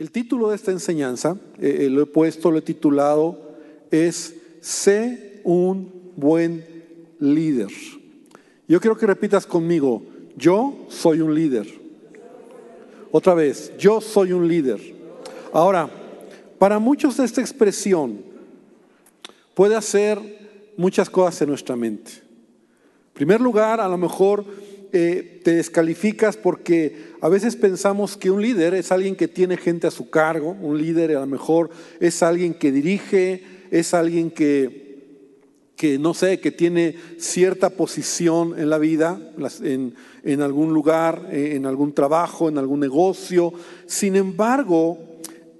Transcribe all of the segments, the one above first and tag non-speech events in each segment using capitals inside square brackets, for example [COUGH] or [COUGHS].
El título de esta enseñanza, eh, lo he puesto, lo he titulado, es Sé un buen líder. Yo quiero que repitas conmigo, yo soy un líder. Otra vez, yo soy un líder. Ahora, para muchos esta expresión puede hacer muchas cosas en nuestra mente. En primer lugar, a lo mejor eh, te descalificas porque a veces pensamos que un líder es alguien que tiene gente a su cargo, un líder a lo mejor es alguien que dirige, es alguien que, que no sé, que tiene cierta posición en la vida, en, en algún lugar, eh, en algún trabajo, en algún negocio. Sin embargo,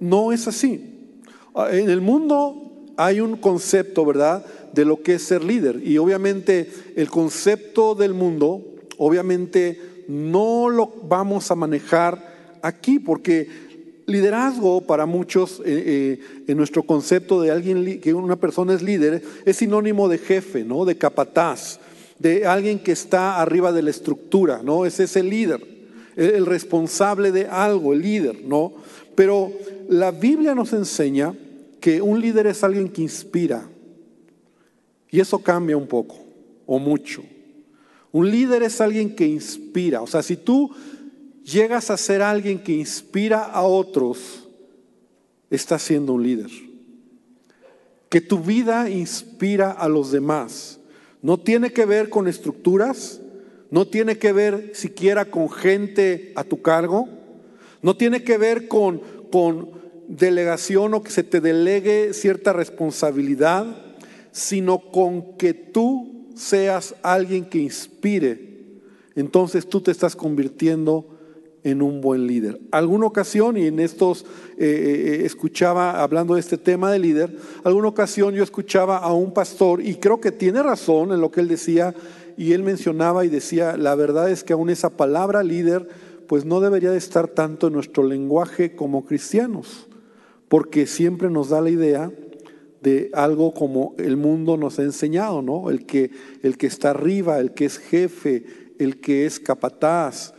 no es así. Ah, en el mundo hay un concepto, ¿verdad?, de lo que es ser líder. Y obviamente el concepto del mundo obviamente no lo vamos a manejar aquí porque liderazgo para muchos eh, eh, en nuestro concepto de alguien que una persona es líder es sinónimo de jefe, ¿no? De capataz, de alguien que está arriba de la estructura, ¿no? Es ese líder, el, el responsable de algo, el líder, ¿no? Pero la Biblia nos enseña que un líder es alguien que inspira. Y eso cambia un poco o mucho. Un líder es alguien que inspira. O sea, si tú llegas a ser alguien que inspira a otros, estás siendo un líder. Que tu vida inspira a los demás. No tiene que ver con estructuras, no tiene que ver siquiera con gente a tu cargo, no tiene que ver con, con delegación o que se te delegue cierta responsabilidad, sino con que tú seas alguien que inspire, entonces tú te estás convirtiendo en un buen líder. Alguna ocasión, y en estos eh, eh, escuchaba, hablando de este tema de líder, alguna ocasión yo escuchaba a un pastor, y creo que tiene razón en lo que él decía, y él mencionaba y decía, la verdad es que aún esa palabra líder, pues no debería de estar tanto en nuestro lenguaje como cristianos, porque siempre nos da la idea de algo como el mundo nos ha enseñado, ¿no? El que, el que está arriba, el que es jefe, el que es capataz.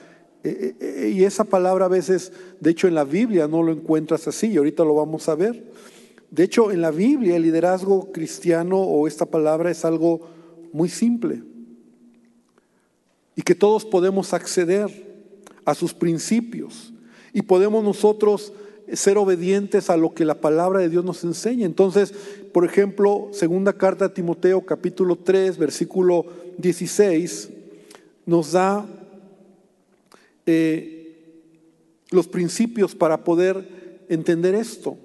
Eh, eh, eh, y esa palabra a veces, de hecho en la Biblia no lo encuentras así, y ahorita lo vamos a ver. De hecho, en la Biblia el liderazgo cristiano o esta palabra es algo muy simple. Y que todos podemos acceder a sus principios. Y podemos nosotros ser obedientes a lo que la palabra de Dios nos enseña. Entonces, por ejemplo, segunda carta a Timoteo capítulo 3, versículo 16, nos da eh, los principios para poder entender esto.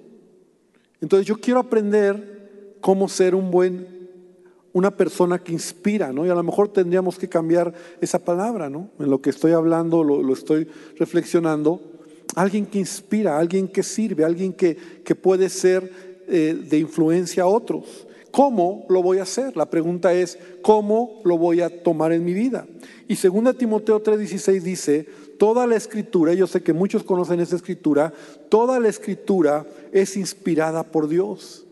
Entonces yo quiero aprender cómo ser un buen, una persona que inspira, ¿no? Y a lo mejor tendríamos que cambiar esa palabra, ¿no? En lo que estoy hablando, lo, lo estoy reflexionando alguien que inspira, alguien que sirve, alguien que, que puede ser eh, de influencia a otros. ¿Cómo lo voy a hacer? La pregunta es, ¿cómo lo voy a tomar en mi vida? Y 2 Timoteo 3:16 dice, toda la escritura, yo sé que muchos conocen esa escritura, toda la escritura es inspirada por Dios.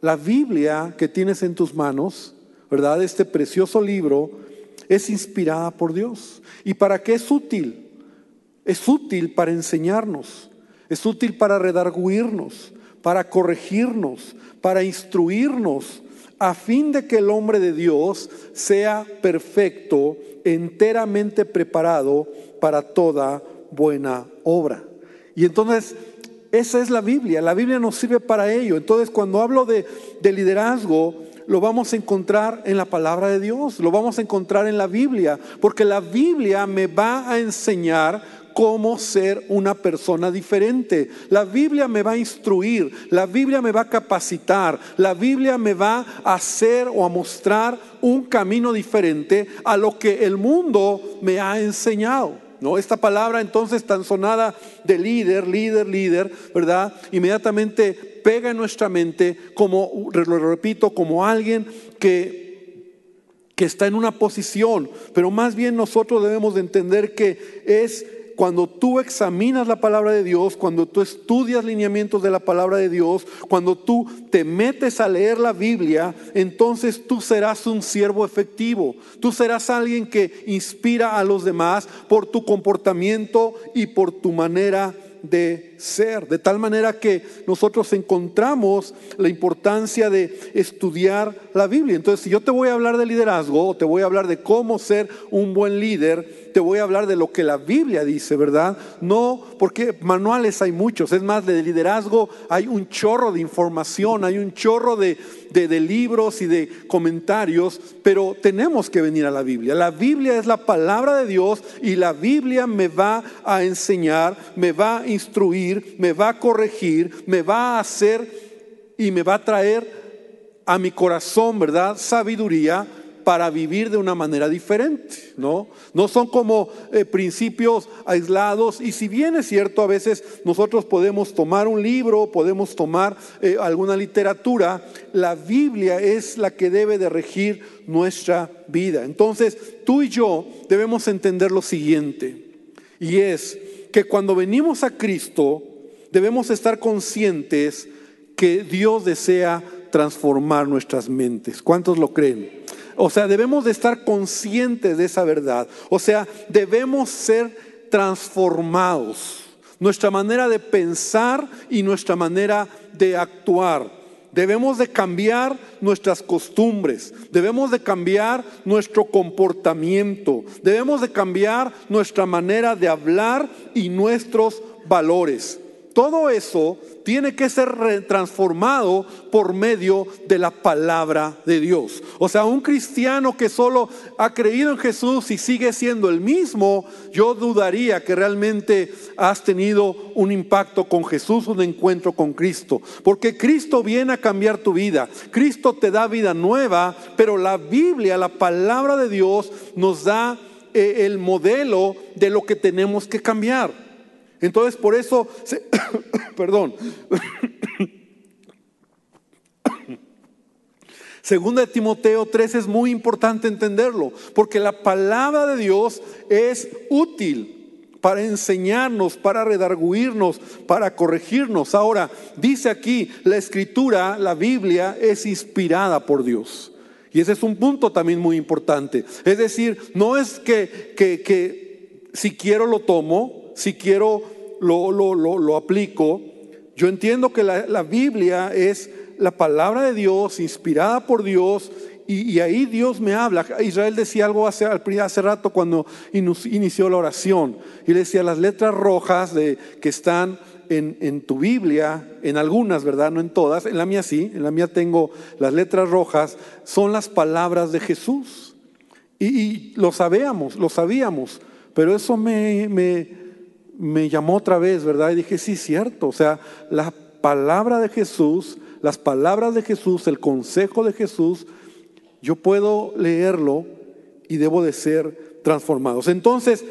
La Biblia que tienes en tus manos, ¿verdad? Este precioso libro es inspirada por Dios. ¿Y para qué es útil? Es útil para enseñarnos, es útil para redarguirnos, para corregirnos, para instruirnos, a fin de que el hombre de Dios sea perfecto, enteramente preparado para toda buena obra. Y entonces, esa es la Biblia, la Biblia nos sirve para ello. Entonces, cuando hablo de, de liderazgo, lo vamos a encontrar en la palabra de Dios, lo vamos a encontrar en la Biblia, porque la Biblia me va a enseñar cómo ser una persona diferente. La Biblia me va a instruir, la Biblia me va a capacitar, la Biblia me va a hacer o a mostrar un camino diferente a lo que el mundo me ha enseñado. ¿No? Esta palabra entonces tan sonada de líder, líder, líder, ¿verdad? Inmediatamente pega en nuestra mente como, lo repito, como alguien que, que está en una posición, pero más bien nosotros debemos de entender que es cuando tú examinas la palabra de Dios, cuando tú estudias lineamientos de la palabra de Dios, cuando tú te metes a leer la Biblia, entonces tú serás un siervo efectivo. Tú serás alguien que inspira a los demás por tu comportamiento y por tu manera de ser. De tal manera que nosotros encontramos la importancia de estudiar la Biblia. Entonces, si yo te voy a hablar de liderazgo te voy a hablar de cómo ser un buen líder, te voy a hablar de lo que la Biblia dice, ¿verdad? No, porque manuales hay muchos. Es más, de liderazgo hay un chorro de información, hay un chorro de, de, libros y de comentarios, pero tenemos que venir a la Biblia. La Biblia es la palabra de Dios y la Biblia me va a enseñar, me va a instruir, me va a corregir, me va a hacer y me va a traer a mi corazón, ¿verdad? Sabiduría para vivir de una manera diferente, ¿no? No son como eh, principios aislados y si bien es cierto, a veces nosotros podemos tomar un libro, podemos tomar eh, alguna literatura, la Biblia es la que debe de regir nuestra vida. Entonces, tú y yo debemos entender lo siguiente, y es que cuando venimos a Cristo, debemos estar conscientes que Dios desea transformar nuestras mentes. ¿Cuántos lo creen? O sea, debemos de estar conscientes de esa verdad. O sea, debemos ser transformados. Nuestra manera de pensar y nuestra manera de actuar. Debemos de cambiar nuestras costumbres, debemos de cambiar nuestro comportamiento, debemos de cambiar nuestra manera de hablar y nuestros valores. Todo eso tiene que ser transformado por medio de la palabra de Dios. O sea, un cristiano que solo ha creído en Jesús y sigue siendo el mismo, yo dudaría que realmente has tenido un impacto con Jesús, un encuentro con Cristo. Porque Cristo viene a cambiar tu vida. Cristo te da vida nueva, pero la Biblia, la palabra de Dios, nos da eh, el modelo de lo que tenemos que cambiar. Entonces, por eso, [COUGHS] perdón. [COUGHS] Segunda de Timoteo 3 es muy importante entenderlo, porque la palabra de Dios es útil para enseñarnos, para redarguirnos, para corregirnos. Ahora, dice aquí, la escritura, la Biblia, es inspirada por Dios. Y ese es un punto también muy importante. Es decir, no es que, que, que si quiero lo tomo, si quiero lo, lo, lo, aplico, yo entiendo que la, Biblia es la palabra de Dios, inspirada por Dios, y, ahí Dios me habla. Israel decía algo hace, hace rato cuando inició la oración, y le decía las letras rojas de, que están en, en, tu Biblia, en algunas, ¿verdad? No en todas, en la mía sí, en la mía tengo las letras rojas, son las palabras de Jesús. Y, y lo sabíamos, lo sabíamos, pero eso me, me llamó otra vez, ¿verdad? Y dije, sí, cierto. O sea, la palabra de Jesús, las palabras de Jesús, el consejo de Jesús, yo puedo leerlo y debo de ser transformados. Entonces,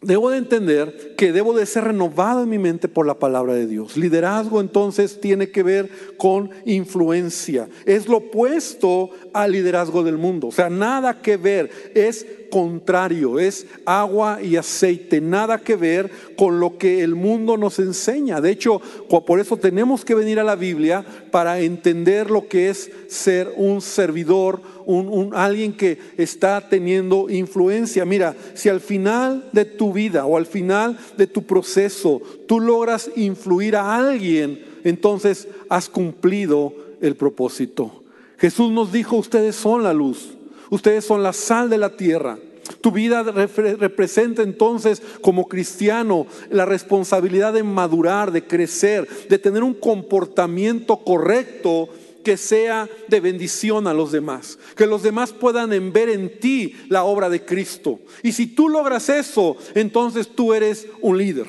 debo de entender que debo de ser renovado en mi mente por la palabra de Dios. Liderazgo entonces tiene que ver con influencia. Es lo opuesto al liderazgo del mundo. O sea, nada que ver. Es contrario, es agua y aceite, nada que ver con lo que el mundo nos enseña. De hecho, por eso tenemos que venir a la Biblia para entender lo que es ser un servidor, un, alguien que está teniendo influencia. Mira, si al final de tu vida o al final de tu proceso tú logras influir a alguien, entonces has cumplido el propósito. Jesús nos dijo, ustedes son la luz. Ustedes son la sal de la tierra. Tu vida representa entonces como cristiano la responsabilidad de madurar, de crecer, de tener un comportamiento correcto que sea de bendición a los demás, que los demás puedan ver en ti la obra de Cristo. Y si tú logras eso, entonces tú eres un líder.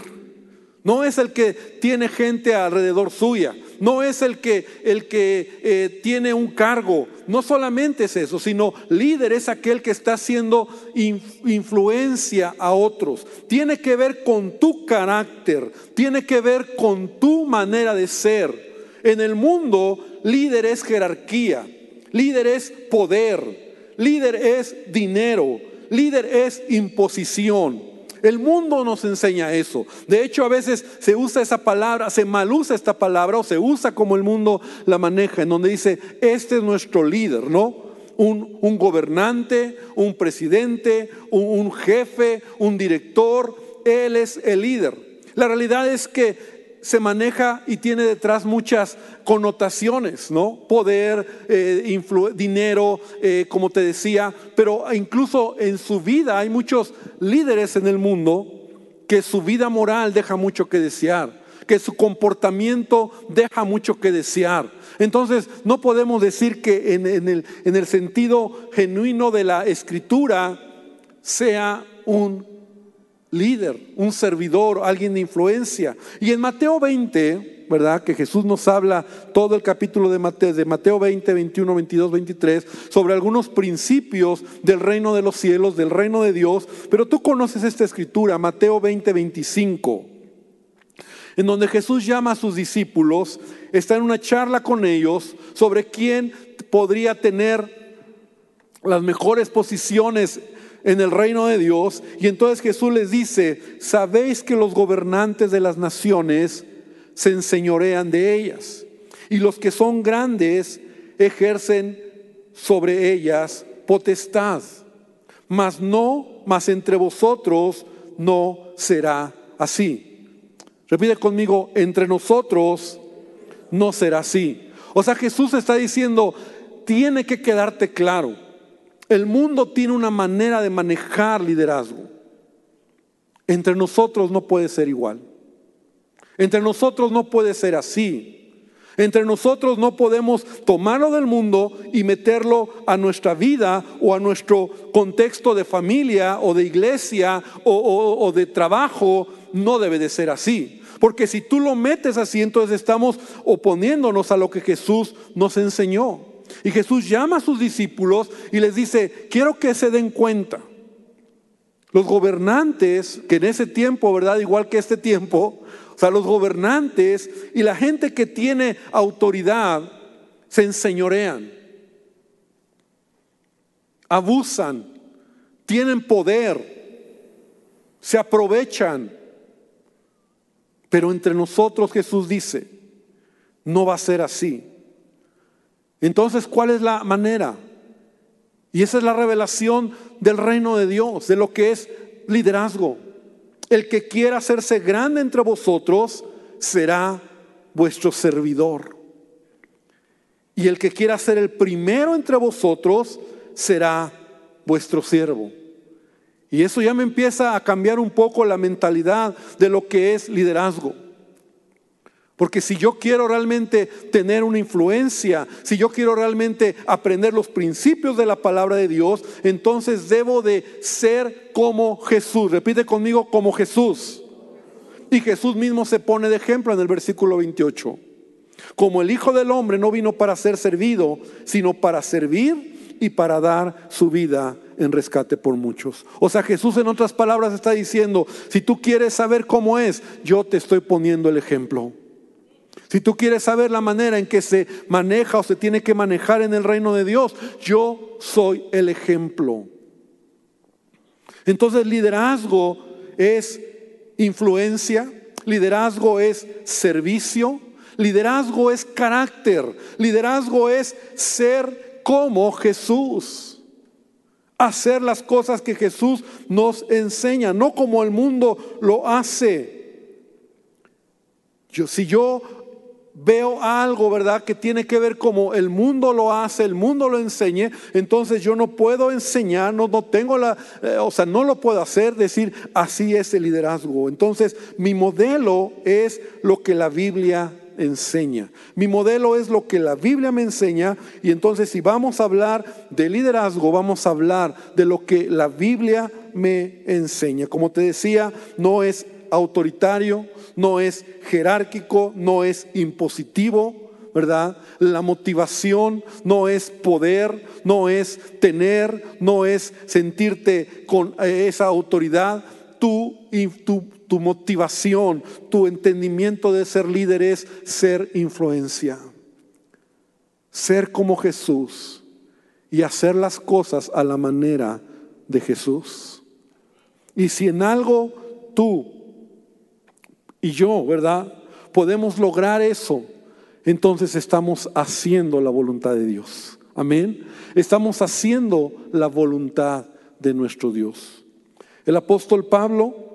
No es el que tiene gente alrededor suya, no es el que, el que eh, tiene un cargo, no solamente es eso, sino líder es aquel que está haciendo influencia a otros. Tiene que ver con tu carácter, tiene que ver con tu manera de ser. En el mundo, líder es jerarquía, líder es poder, líder es dinero, líder es imposición. El mundo nos enseña eso. De hecho, a veces se usa esa palabra, se mal usa esta palabra o se usa como el mundo la maneja, en donde dice, este es nuestro líder, ¿no? Un, gobernante, un presidente, un, un jefe, un director, él es el líder. La realidad es que se maneja y tiene detrás muchas connotaciones, ¿no? Poder, eh, dinero, eh, como te decía, pero incluso en su vida hay muchos líderes en el mundo que su vida moral deja mucho que desear, que su comportamiento deja mucho que desear. Entonces, no podemos decir que en, el, en el sentido genuino de la escritura sea un líder, un servidor, alguien de influencia. Y en Mateo 20, ¿verdad? Que Jesús nos habla todo el capítulo de Mateo, de Mateo 20, 21, 22, 23, sobre algunos principios del reino de los cielos, del reino de Dios. Pero tú conoces esta escritura, Mateo 20, 25, en donde Jesús llama a sus discípulos, está en una charla con ellos sobre quién podría tener las mejores posiciones en el reino de Dios. Y entonces Jesús les dice, sabéis que los gobernantes de las naciones se enseñorean de ellas. Y los que son grandes ejercen sobre ellas potestad. Mas no, mas entre vosotros no será así. Repite conmigo, entre nosotros no será así. O sea, Jesús está diciendo, tiene que quedarte claro el mundo tiene una manera de manejar liderazgo. Entre nosotros no puede ser igual. Entre nosotros no puede ser así. Entre nosotros no podemos tomarlo del mundo y meterlo a nuestra vida o a nuestro contexto de familia o de iglesia o, de trabajo. No debe de ser así. Porque si tú lo metes así, entonces estamos oponiéndonos a lo que Jesús nos enseñó. Y Jesús llama a sus discípulos y les dice, quiero que se den cuenta. Los gobernantes, que en ese tiempo, ¿verdad? Igual que este tiempo, o sea, los gobernantes y la gente que tiene autoridad se enseñorean, abusan, tienen poder, se aprovechan. Pero entre nosotros Jesús dice, no va a ser así. Entonces, ¿cuál es la manera? Y esa es la revelación del reino de Dios, de lo que es liderazgo. El que quiera hacerse grande entre vosotros será vuestro servidor. Y el que quiera ser el primero entre vosotros será vuestro siervo. Y eso ya me empieza a cambiar un poco la mentalidad de lo que es liderazgo. Porque si yo quiero realmente tener una influencia, si yo quiero realmente aprender los principios de la palabra de Dios, entonces debo de ser como Jesús. Repite conmigo, como Jesús. Y Jesús mismo se pone de ejemplo en el versículo 28. Como el Hijo del Hombre no vino para ser servido, sino para servir y para dar su vida en rescate por muchos. O sea, Jesús en otras palabras está diciendo, si tú quieres saber cómo es, yo te estoy poniendo el ejemplo. Si tú quieres saber la manera en que se maneja o se tiene que manejar en el reino de Dios, yo soy el ejemplo. Entonces liderazgo es influencia, liderazgo es servicio, liderazgo es carácter, liderazgo es ser como Jesús. Hacer las cosas que Jesús nos enseña, no como el mundo lo hace. Yo, si yo veo algo, ¿verdad? Que tiene que ver como el mundo lo hace, el mundo lo enseñe, entonces yo no puedo enseñar, no, tengo la, eh, o sea, no lo puedo hacer, decir, así es el liderazgo. Entonces, mi modelo es lo que la Biblia enseña. Mi modelo es lo que la Biblia me enseña y entonces si vamos a hablar de liderazgo, vamos a hablar de lo que la Biblia me enseña. Como te decía, no es autoritario, no es jerárquico, no es impositivo, ¿verdad? La motivación no es poder, no es tener, no es sentirte con eh, esa autoridad. Tu, tu, tu motivación, tu entendimiento de ser líder es ser influencia. Ser como Jesús y hacer las cosas a la manera de Jesús. Y si en algo tú y yo, ¿verdad? Podemos lograr eso. Entonces estamos haciendo la voluntad de Dios. Amén. Estamos haciendo la voluntad de nuestro Dios. El apóstol Pablo,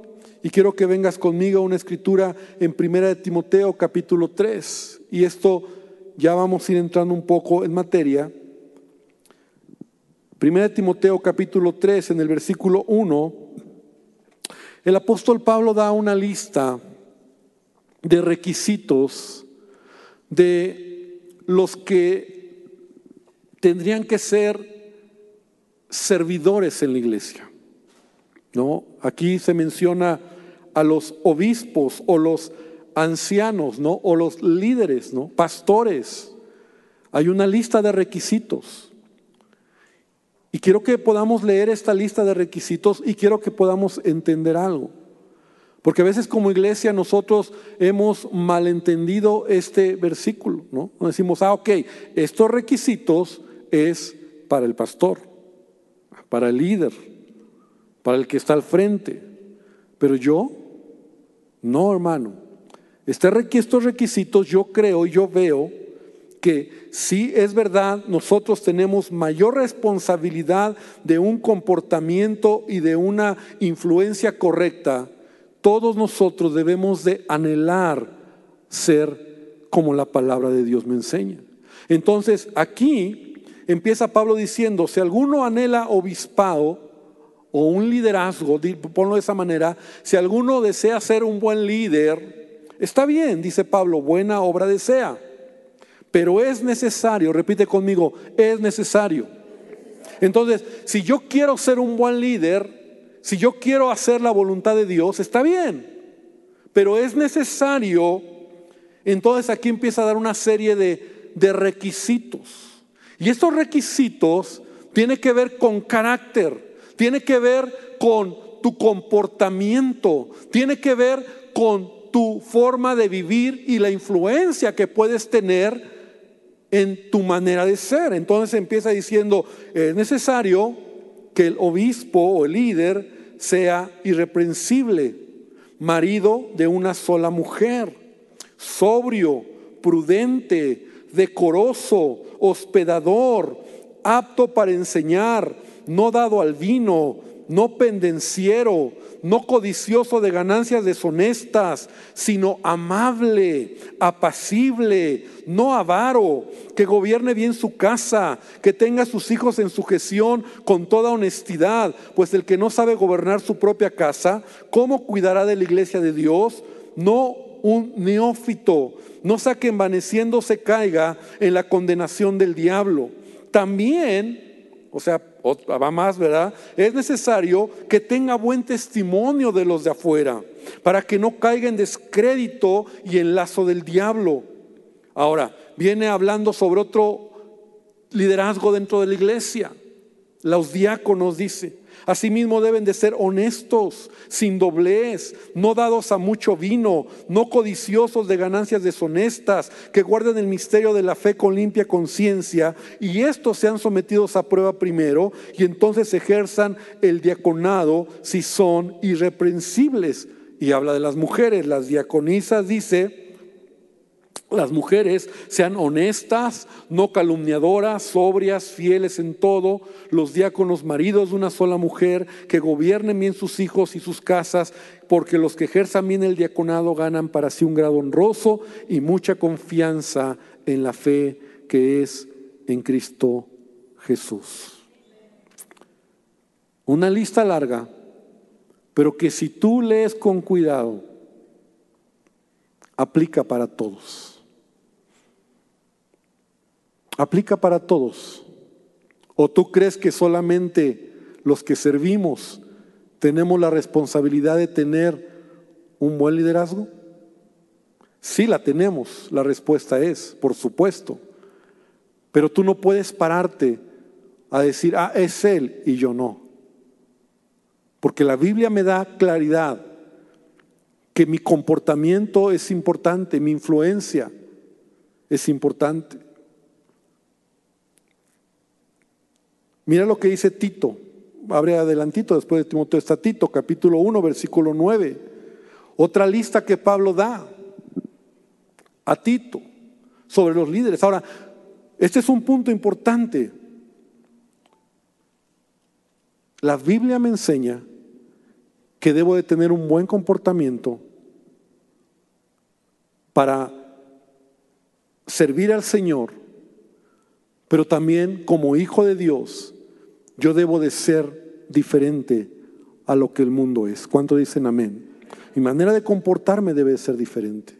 Y quiero que vengas conmigo a una escritura en Primera de Timoteo capítulo 3. Y esto ya vamos a ir entrando un poco en materia. Primera de Timoteo capítulo 3 en el versículo 1. El apóstol Pablo da una lista de requisitos de los que tendrían que ser servidores en la iglesia. ¿No? Aquí se menciona a los obispos o los ancianos, ¿no? O los líderes, ¿no? Pastores. Hay una lista de requisitos. Y quiero que podamos leer esta lista de requisitos y quiero que podamos entender algo. Porque a veces como iglesia nosotros hemos malentendido este versículo, ¿no? Decimos, ah, ok, estos requisitos es para el pastor, para el líder, para el que está al frente. Pero yo no, hermano. Este estos requisitos yo creo yo veo que sí es verdad, nosotros tenemos mayor responsabilidad de un comportamiento y de una influencia correcta. Todos nosotros debemos de anhelar ser como la palabra de Dios me enseña. Entonces aquí empieza Pablo diciendo, si alguno anhela obispado, o un liderazgo, ponlo de esa manera, si alguno desea ser un buen líder, está bien, dice Pablo, buena obra desea, pero es necesario, repite conmigo, es necesario. Entonces, si yo quiero ser un buen líder, si yo quiero hacer la voluntad de Dios, está bien, pero es necesario, entonces aquí empieza a dar una serie de, de requisitos. Y estos requisitos tienen que ver con carácter tiene que ver con tu comportamiento, tiene que ver con tu forma de vivir y la influencia que puedes tener en tu manera de ser. Entonces empieza diciendo, es necesario que el obispo o el líder sea irreprensible, marido de una sola mujer, sobrio, prudente, decoroso, hospedador, apto para enseñar, no dado al vino, no pendenciero, no codicioso de ganancias deshonestas, sino amable, apacible, no avaro, que gobierne bien su casa, que tenga a sus hijos en sujeción con toda honestidad, pues el que no sabe gobernar su propia casa, ¿cómo cuidará de la iglesia de Dios? No un neófito, no sea que envaneciéndose caiga en la condenación del diablo. También, o sea, va más, ¿verdad? Es necesario que tenga buen testimonio de los de afuera, para que no caiga en descrédito y en lazo del diablo. Ahora, viene hablando sobre otro liderazgo dentro de la iglesia. Los diáconos dice, Asimismo deben de ser honestos, sin doblez, no dados a mucho vino, no codiciosos de ganancias deshonestas, que guarden el misterio de la fe con limpia conciencia y estos sean sometidos a prueba primero y entonces ejerzan el diaconado si son irreprensibles. Y habla de las mujeres, las diaconisas dice, las mujeres sean honestas, no calumniadoras, sobrias, fieles en todo. Los diáconos, maridos de una sola mujer, que gobiernen bien sus hijos y sus casas, porque los que ejerzan bien el diaconado ganan para sí un grado honroso y mucha confianza en la fe que es en Cristo Jesús. Una lista larga, pero que si tú lees con cuidado, aplica para todos aplica para todos. ¿O tú crees que solamente los que servimos tenemos la responsabilidad de tener un buen liderazgo? Sí la tenemos, la respuesta es, por supuesto. Pero tú no puedes pararte a decir, ah, es él y yo no. Porque la Biblia me da claridad que mi comportamiento es importante, mi influencia es importante. Mira lo que dice Tito. Abre adelantito, después de Timoteo está Tito, capítulo 1, versículo 9. Otra lista que Pablo da a Tito sobre los líderes. Ahora, este es un punto importante. La Biblia me enseña que debo de tener un buen comportamiento para servir al Señor, pero también como hijo de Dios, yo debo de ser diferente a lo que el mundo es. ¿Cuánto dicen amén? Mi manera de comportarme debe ser diferente.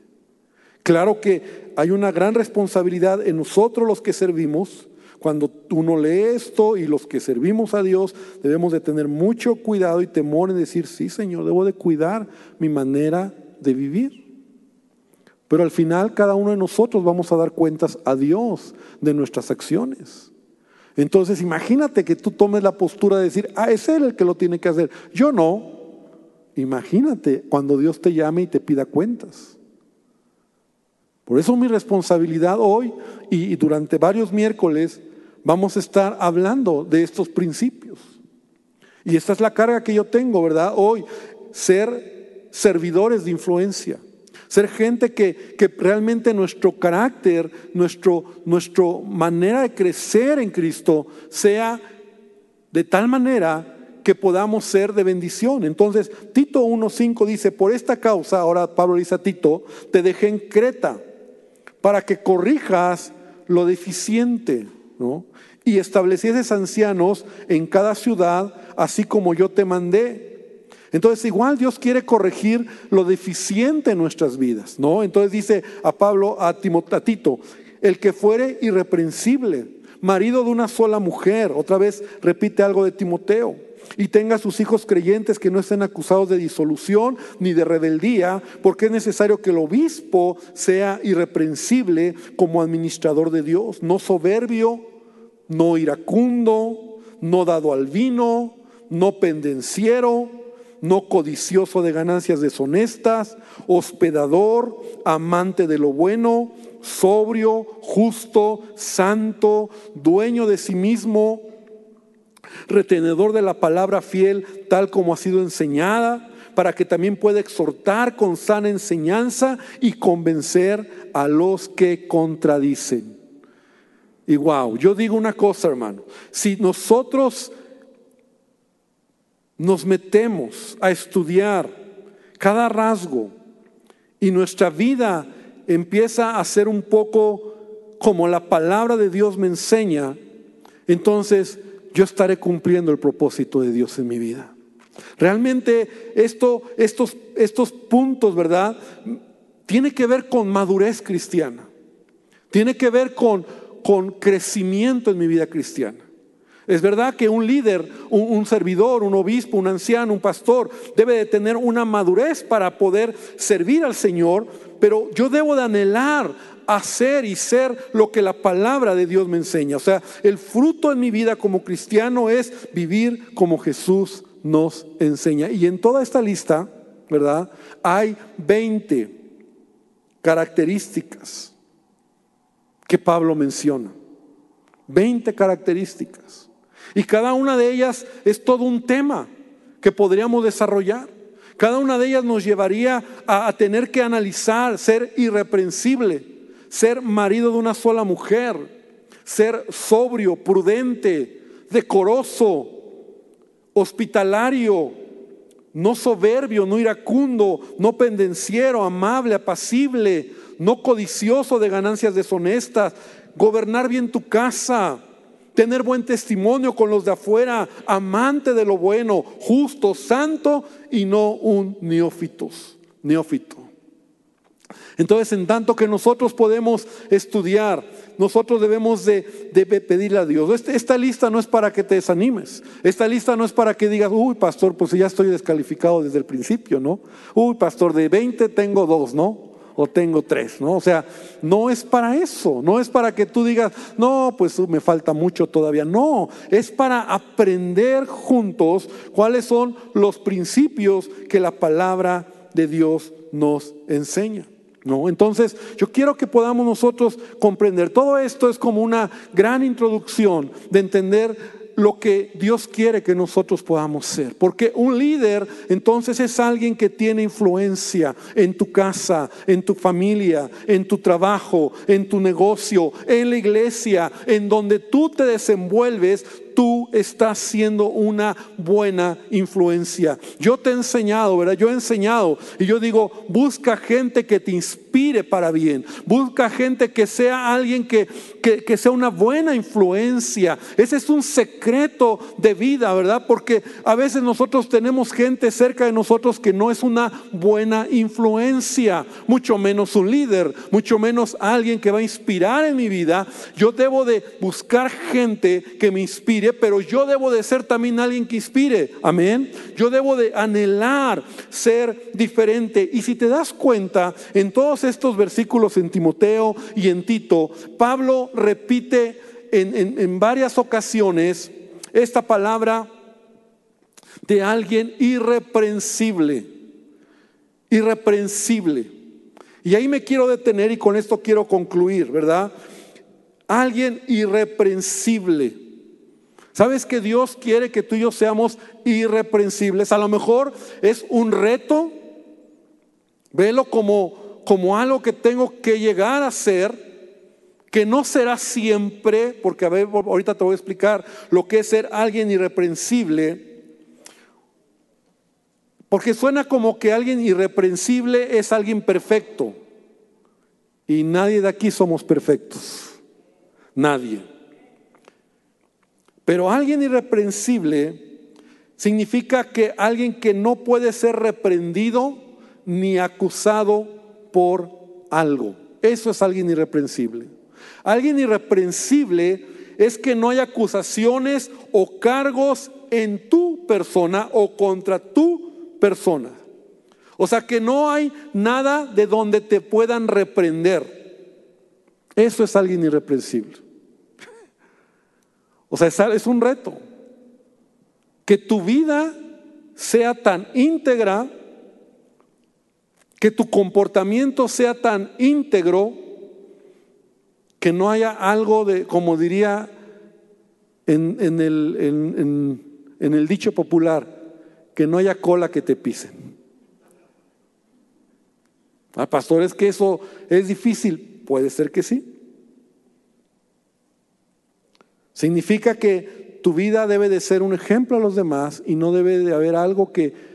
Claro que hay una gran responsabilidad en nosotros los que servimos. Cuando uno lee esto y los que servimos a Dios, debemos de tener mucho cuidado y temor en decir, sí Señor, debo de cuidar mi manera de vivir. Pero al final cada uno de nosotros vamos a dar cuentas a Dios de nuestras acciones. Entonces imagínate que tú tomes la postura de decir, ah, es Él el que lo tiene que hacer. Yo no. Imagínate cuando Dios te llame y te pida cuentas. Por eso mi responsabilidad hoy y durante varios miércoles vamos a estar hablando de estos principios. Y esta es la carga que yo tengo, ¿verdad? Hoy, ser servidores de influencia. Ser gente que, realmente nuestro carácter, nuestro, nuestra manera de crecer en Cristo sea de tal manera que podamos ser de bendición. Entonces, Tito 1.5 dice, por esta causa, ahora Pablo dice a Tito, te dejé en Creta para que corrijas lo deficiente, ¿no? Y establecieses ancianos en cada ciudad, así como yo te mandé. Entonces igual Dios quiere corregir lo deficiente en nuestras vidas, ¿no? Entonces dice a Pablo, a, Tito, el que fuere irreprensible, marido de una sola mujer, otra vez repite algo de Timoteo, y tenga sus hijos creyentes que no estén acusados de disolución ni de rebeldía, porque es necesario que el obispo sea irreprensible como administrador de Dios, no soberbio, no iracundo, no dado al vino, no pendenciero no codicioso de ganancias deshonestas, hospedador, amante de lo bueno, sobrio, justo, santo, dueño de sí mismo, retenedor de la palabra fiel tal como ha sido enseñada, para que también pueda exhortar con sana enseñanza y convencer a los que contradicen. Y wow, yo digo una cosa, hermano, si nosotros nos metemos a estudiar cada rasgo y nuestra vida empieza a ser un poco como la palabra de Dios me enseña, entonces yo estaré cumpliendo el propósito de Dios en mi vida. Realmente esto, estos, puntos, ¿verdad? Tiene que ver con madurez cristiana. Tiene que ver con crecimiento en mi vida cristiana. Es verdad que un líder, un, servidor, un obispo, un anciano, un pastor, debe de tener una madurez para poder servir al Señor, pero yo debo de anhelar hacer y ser lo que la palabra de Dios me enseña. O sea, el fruto en mi vida como cristiano es vivir como Jesús nos enseña. Y en toda esta lista, ¿verdad? Hay 20 características que Pablo menciona. 20 características. Y cada una de ellas es todo un tema que podríamos desarrollar. Cada una de ellas nos llevaría a, tener que analizar, ser irreprensible, ser marido de una sola mujer, ser sobrio, prudente, decoroso, hospitalario, no soberbio, no iracundo, no pendenciero, amable, apacible, no codicioso de ganancias deshonestas, gobernar bien tu casa, tener buen testimonio con los de afuera, amante de lo bueno, justo, santo y no un neófitos, neófito. Entonces, en tanto que nosotros podemos estudiar, nosotros debemos de, pedirle a Dios. Este, esta lista no es para que te desanimes. Esta lista no es para que digas, uy, pastor, pues ya estoy descalificado desde el principio, ¿no? Uy, pastor, de 20 tengo dos, ¿no? O tengo tres, ¿no? O sea, no es para eso, no es para que tú digas, no, pues me falta mucho todavía, no, es para aprender juntos cuáles son los principios que la palabra de Dios nos enseña. ¿No? Entonces, yo quiero que podamos nosotros comprender. Todo esto es como una gran introducción de entender lo que Dios quiere que nosotros podamos ser. Porque un líder entonces es alguien que tiene influencia en tu casa, en tu familia, en tu trabajo, en tu negocio, en la iglesia, en donde tú te desenvuelves. tú estás siendo una buena influencia. Yo te he enseñado, ¿verdad? Yo he enseñado y yo digo, busca gente que te inspire para bien. Busca gente que sea alguien que, que, sea una buena influencia. Ese es un secreto de vida, ¿verdad? Porque a veces nosotros tenemos gente cerca de nosotros que no es una buena influencia, mucho menos un líder, mucho menos alguien que va a inspirar en mi vida. Yo debo de buscar gente que me inspire, pero yo debo de ser también alguien que inspire. Amén. Yo debo de anhelar ser diferente. Y si te das cuenta, en todos estos versículos en Timoteo y en Tito, Pablo repite en, varias ocasiones esta palabra de alguien irreprensible. Irreprensible. Y ahí me quiero detener y con esto quiero concluir, ¿verdad? Alguien irreprensible. ¿Sabes que Dios quiere que tú y yo seamos irreprensibles? A lo mejor es un reto. Velo como, como algo que tengo que llegar a ser que no será siempre, porque a ver, ahorita te voy a explicar lo que es ser alguien irreprensible, porque suena como que alguien irreprensible es alguien perfecto, y nadie de aquí somos perfectos, nadie. Pero alguien irreprensible significa que alguien que no puede ser reprendido ni acusado por algo. Eso es alguien irreprensible. Alguien irreprensible es que no hay acusaciones o cargos en tu persona o contra tu persona. O sea que no hay nada de donde te puedan reprender. Eso es alguien irreprensible. O sea, es un reto. Que tu vida sea tan íntegra, que tu comportamiento sea tan íntegro, que no haya algo de, como diría en, el, en, el dicho popular, que no haya cola que te pisen. Ah, pastor, es que eso es difícil. Puede ser que sí. Significa que tu vida debe de ser un ejemplo a los demás y no debe de haber algo que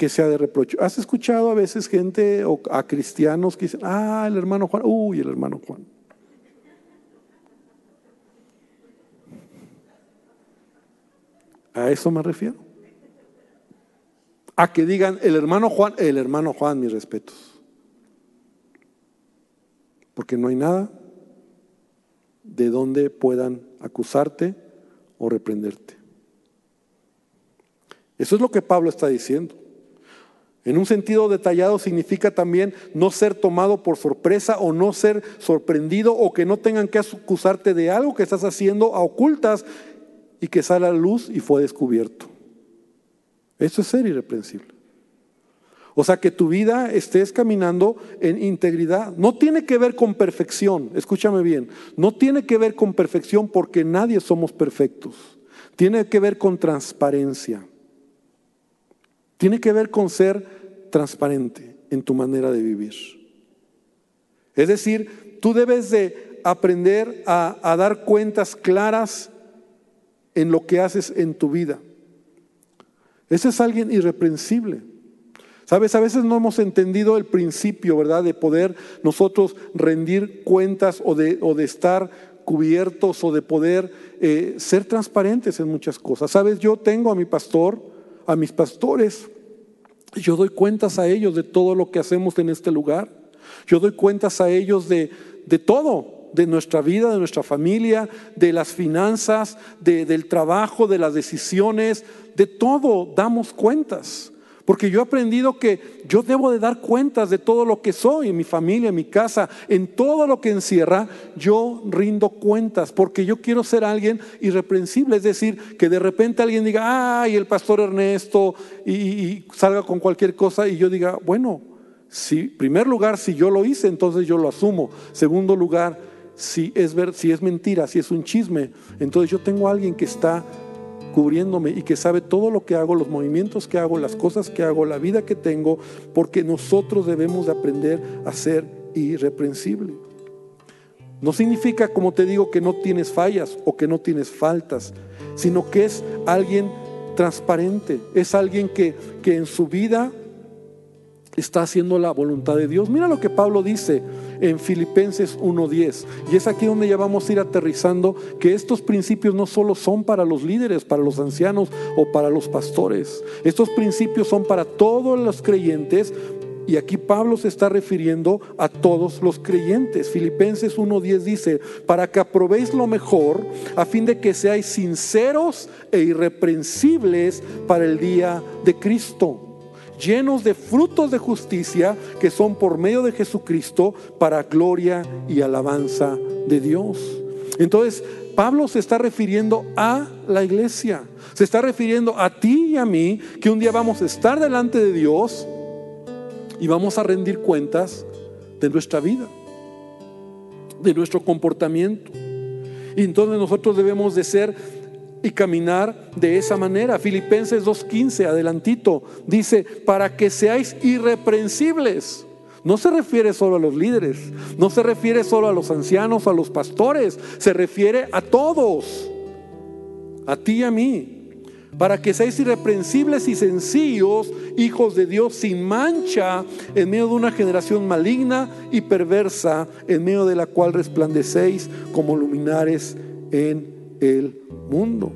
que sea de reproche. ¿Has escuchado a veces gente o a cristianos que dicen, ah, el hermano Juan, uy, el hermano Juan? A eso me refiero. A que digan, el hermano Juan, el hermano Juan, mis respetos. Porque no hay nada de donde puedan acusarte o reprenderte. Eso es lo que Pablo está diciendo. En un sentido detallado significa también no ser tomado por sorpresa o no ser sorprendido o que no tengan que acusarte de algo que estás haciendo a ocultas y que sale a la luz y fue descubierto. Eso es ser irreprensible. O sea, que tu vida estés caminando en integridad. No tiene que ver con perfección, escúchame bien, no tiene que ver con perfección porque nadie somos perfectos. Tiene que ver con transparencia. Tiene que ver con ser transparente en tu manera de vivir. Es decir, tú debes de aprender a, dar cuentas claras en lo que haces en tu vida. Ese es alguien irreprensible. Sabes, a veces no hemos entendido el principio, ¿verdad? De poder nosotros rendir cuentas o de, estar cubiertos o de poder eh, ser transparentes en muchas cosas. Sabes, yo tengo a mi pastor, a mis pastores. Yo doy cuentas a ellos de todo lo que hacemos en este lugar. Yo doy cuentas a ellos de, de todo, de nuestra vida, de nuestra familia, de las finanzas, del trabajo, de las decisiones, de todo damos cuentas. Porque yo he aprendido que yo debo de dar cuentas de todo lo que soy, en mi familia, en mi casa, en todo lo que encierra, yo rindo cuentas, porque yo quiero ser alguien irreprensible, es decir, que de repente alguien diga, ay, el pastor Ernesto, y, salga con cualquier cosa, y yo diga, bueno, si, primer lugar, si yo lo hice, entonces yo lo asumo. Segundo lugar, si es, ver, si es mentira, si es un chisme, entonces yo tengo a alguien que está cubriéndome y que sabe todo lo que hago, los movimientos que hago, las cosas que hago, la vida que tengo, porque nosotros debemos de aprender a ser irreprensible. No significa, como te digo, que no tienes fallas o que no tienes faltas, sino que es alguien transparente, es alguien que, que en su vida está haciendo la voluntad de Dios. Mira lo que Pablo dice en Filipenses 1.10. Y es aquí donde ya vamos a ir aterrizando que estos principios no solo son para los líderes, para los ancianos o para los pastores. Estos principios son para todos los creyentes. Y aquí Pablo se está refiriendo a todos los creyentes. Filipenses 1.10 dice, para que aprobéis lo mejor, a fin de que seáis sinceros e irreprensibles para el día de Cristo llenos de frutos de justicia que son por medio de Jesucristo para gloria y alabanza de Dios. Entonces, Pablo se está refiriendo a la iglesia, se está refiriendo a ti y a mí, que un día vamos a estar delante de Dios y vamos a rendir cuentas de nuestra vida, de nuestro comportamiento. Y entonces nosotros debemos de ser y caminar de esa manera. Filipenses 2.15, adelantito, dice, para que seáis irreprensibles. No se refiere solo a los líderes, no se refiere solo a los ancianos, a los pastores, se refiere a todos, a ti y a mí, para que seáis irreprensibles y sencillos, hijos de Dios, sin mancha, en medio de una generación maligna y perversa, en medio de la cual resplandecéis como luminares en el mundo.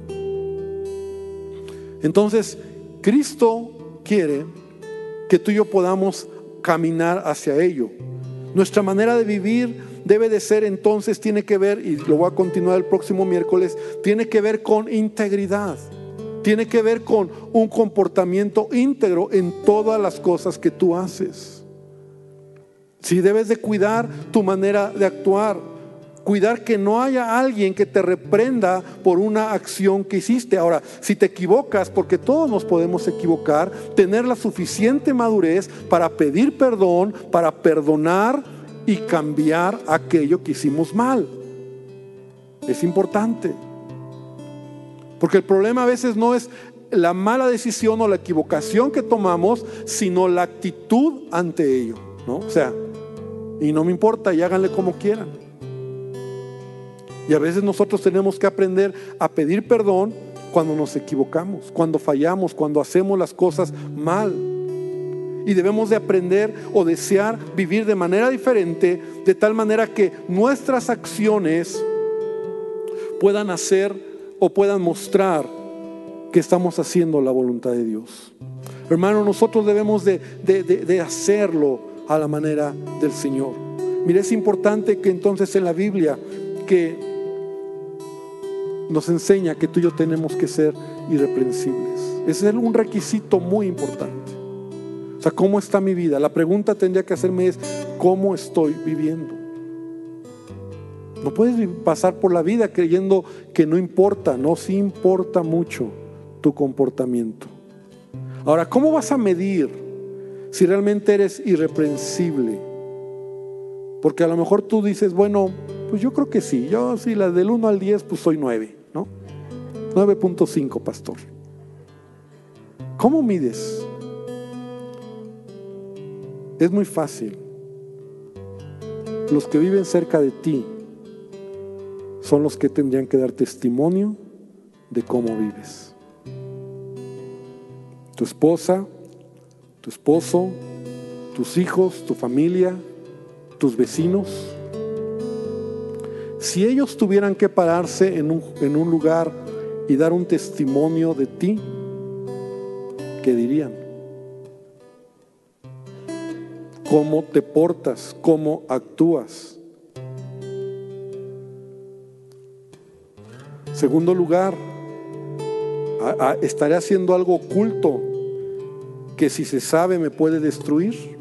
Entonces, Cristo quiere que tú y yo podamos caminar hacia ello. Nuestra manera de vivir debe de ser entonces, tiene que ver, y lo voy a continuar el próximo miércoles, tiene que ver con integridad. Tiene que ver con un comportamiento íntegro en todas las cosas que tú haces. Si debes de cuidar tu manera de actuar, cuidar que no haya alguien que te reprenda por una acción que hiciste. Ahora, si te equivocas, porque todos nos podemos equivocar, tener la suficiente madurez para pedir perdón, para perdonar y cambiar aquello que hicimos mal. Es importante. Porque el problema a veces no es la mala decisión o la equivocación que tomamos, sino la actitud ante ello, ¿no? O sea, y no me importa, y háganle como quieran. Y a veces nosotros tenemos que aprender a pedir perdón cuando nos equivocamos, cuando fallamos, cuando hacemos las cosas mal. Y debemos de aprender o desear vivir de manera diferente, de tal manera que nuestras acciones puedan hacer o puedan mostrar que estamos haciendo la voluntad de Dios. Hermano, nosotros debemos de, de hacerlo a la manera del Señor. Mire, es importante que entonces en la Biblia que nos enseña que tú y yo tenemos que ser irreprensibles. Ese es un requisito muy importante. O sea, ¿cómo está mi vida? La pregunta tendría que hacerme es, ¿cómo estoy viviendo? No puedes pasar por la vida creyendo que no importa, no, sí importa mucho tu comportamiento. Ahora, ¿cómo vas a medir si realmente eres irreprensible? Porque a lo mejor tú dices, bueno, pues yo creo que sí. Yo sí, la del 1 al 10, pues soy 9, ¿no? 9.5, pastor. ¿Cómo mides? Es muy fácil. Los que viven cerca de ti son los que tendrían que dar testimonio de cómo vives. Tu esposa, tu esposo, tus hijos, tu familia, tus vecinos si ellos tuvieran que pararse en un, en un lugar y dar un testimonio de ti, ¿qué dirían? ¿Cómo te portas? ¿Cómo actúas? Segundo lugar, estaré haciendo algo oculto que si se sabe me puede destruir.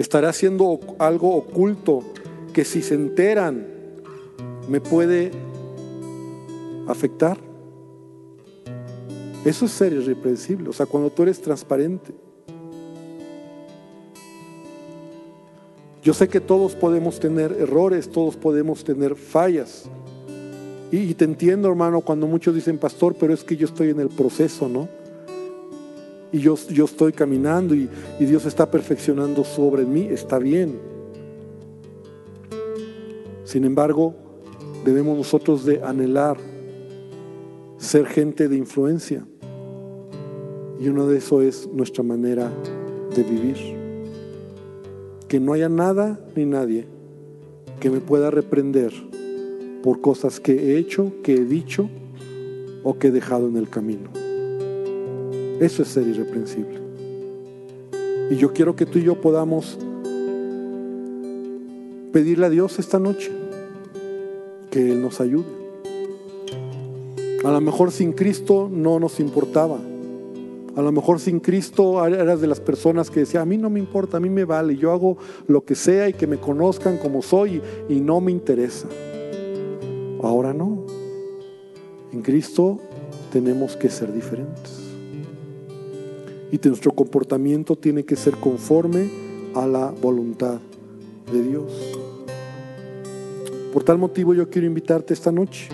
Estaré haciendo algo oculto que si se enteran me puede afectar. Eso es ser irreprensible, o sea, cuando tú eres transparente. Yo sé que todos podemos tener errores, todos podemos tener fallas. Y, y, te entiendo, hermano, cuando muchos dicen, pastor, pero es que yo estoy en el proceso, ¿no? Y yo, yo estoy caminando y, y Dios está perfeccionando sobre mí, está bien. Sin embargo, debemos nosotros de anhelar ser gente de influencia. Y uno de eso es nuestra manera de vivir. Que no haya nada ni nadie que me pueda reprender por cosas que he hecho, que he dicho o que he dejado en el camino. Eso es ser irreprensible. Y yo quiero que tú y yo podamos pedirle a Dios esta noche que Él nos ayude. A lo mejor sin Cristo no nos importaba. A lo mejor sin Cristo eras de las personas que decía, a mí no me importa, a mí me vale, yo hago lo que sea y que me conozcan como soy y no me interesa. Ahora no. En Cristo tenemos que ser diferentes. Y nuestro comportamiento tiene que ser conforme a la voluntad de Dios. Por tal motivo yo quiero invitarte esta noche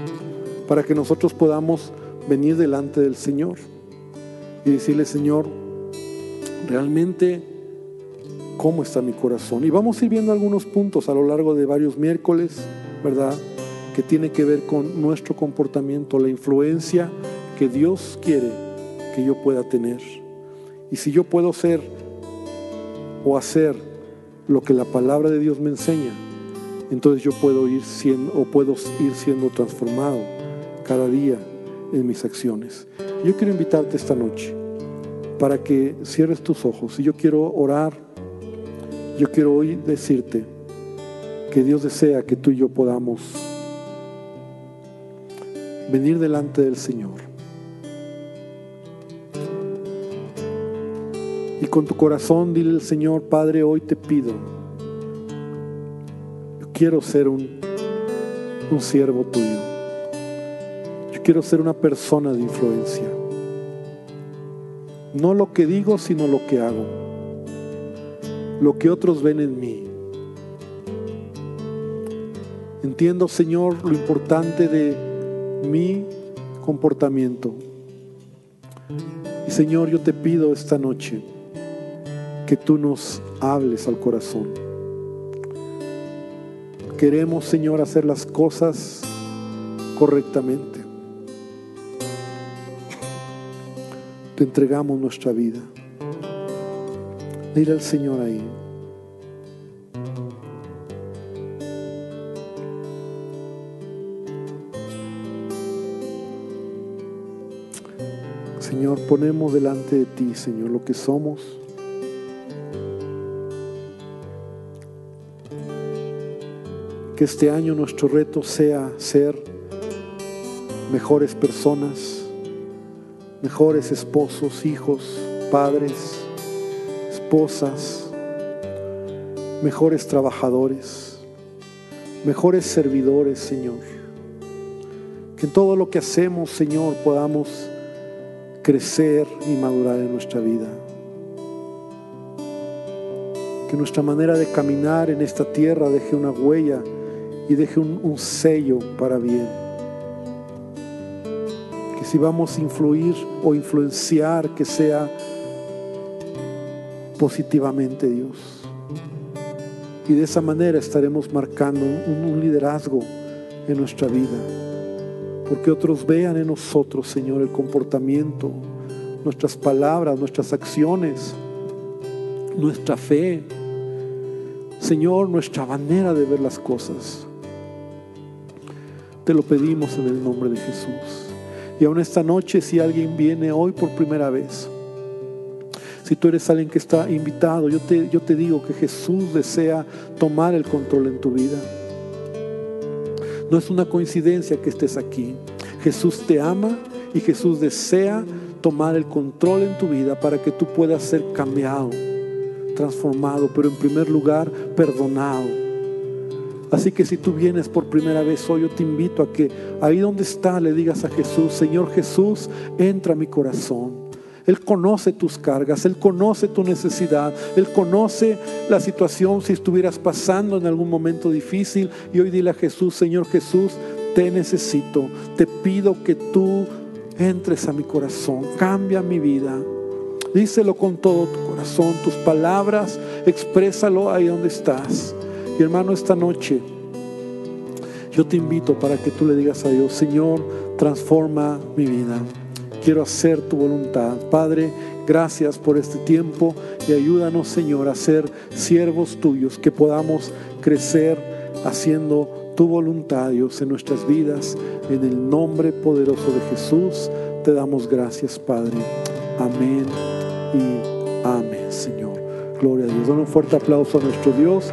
para que nosotros podamos venir delante del Señor y decirle, Señor, realmente, ¿cómo está mi corazón? Y vamos a ir viendo algunos puntos a lo largo de varios miércoles, ¿verdad? Que tiene que ver con nuestro comportamiento, la influencia que Dios quiere que yo pueda tener. Y si yo puedo ser o hacer lo que la palabra de Dios me enseña, entonces yo puedo ir siendo o puedo ir siendo transformado cada día en mis acciones. Yo quiero invitarte esta noche para que cierres tus ojos y yo quiero orar. Yo quiero hoy decirte que Dios desea que tú y yo podamos venir delante del Señor con tu corazón dile al Señor, Padre, hoy te pido, yo quiero ser un, un siervo tuyo. Yo quiero ser una persona de influencia. No lo que digo, sino lo que hago. Lo que otros ven en mí. Entiendo, Señor, lo importante de mi comportamiento. Y Señor, yo te pido esta noche que tú nos hables al corazón. Queremos, Señor, hacer las cosas correctamente. Te entregamos nuestra vida. Dile al Señor ahí. Señor, ponemos delante de ti, Señor, lo que somos Que este año nuestro reto sea ser mejores personas, mejores esposos, hijos, padres, esposas, mejores trabajadores, mejores servidores, Señor. Que en todo lo que hacemos, Señor, podamos crecer y madurar en nuestra vida. Que nuestra manera de caminar en esta tierra deje una huella y deje un, sello para bien. Que si vamos a influir o influenciar, que sea positivamente Dios. Y de esa manera estaremos marcando un, liderazgo en nuestra vida. Porque otros vean en nosotros, Señor, el comportamiento, nuestras palabras, nuestras acciones, nuestra fe. Señor, nuestra manera de ver las cosas. Te lo pedimos en el nombre de Jesús. Y aún esta noche, si alguien viene hoy por primera vez, si tú eres alguien que está invitado, yo te, yo te digo que Jesús desea tomar el control en tu vida. No es una coincidencia que estés aquí. Jesús te ama y Jesús desea tomar el control en tu vida para que tú puedas ser cambiado, transformado, pero en primer lugar perdonado Así que si tú vienes por primera vez hoy, yo te invito a que ahí donde está le digas a Jesús, Señor Jesús, entra a mi corazón. Él conoce tus cargas, Él conoce tu necesidad, Él conoce la situación si estuvieras pasando en algún momento difícil. Y hoy dile a Jesús, Señor Jesús, te necesito, te pido que tú entres a mi corazón, cambia mi vida. Díselo con todo tu corazón, tus palabras, exprésalo ahí donde estás. Y hermano, esta noche Yo te invito para que tú le digas a Dios, Señor, transforma mi vida. Quiero hacer tu voluntad. Padre, gracias por este tiempo y ayúdanos, Señor, a ser siervos tuyos, que podamos crecer haciendo tu voluntad, Dios, en nuestras vidas. En el nombre poderoso de Jesús te damos gracias, Padre. Amén y amén, Señor. Gloria a Dios. Dan un fuerte aplauso a nuestro Dios.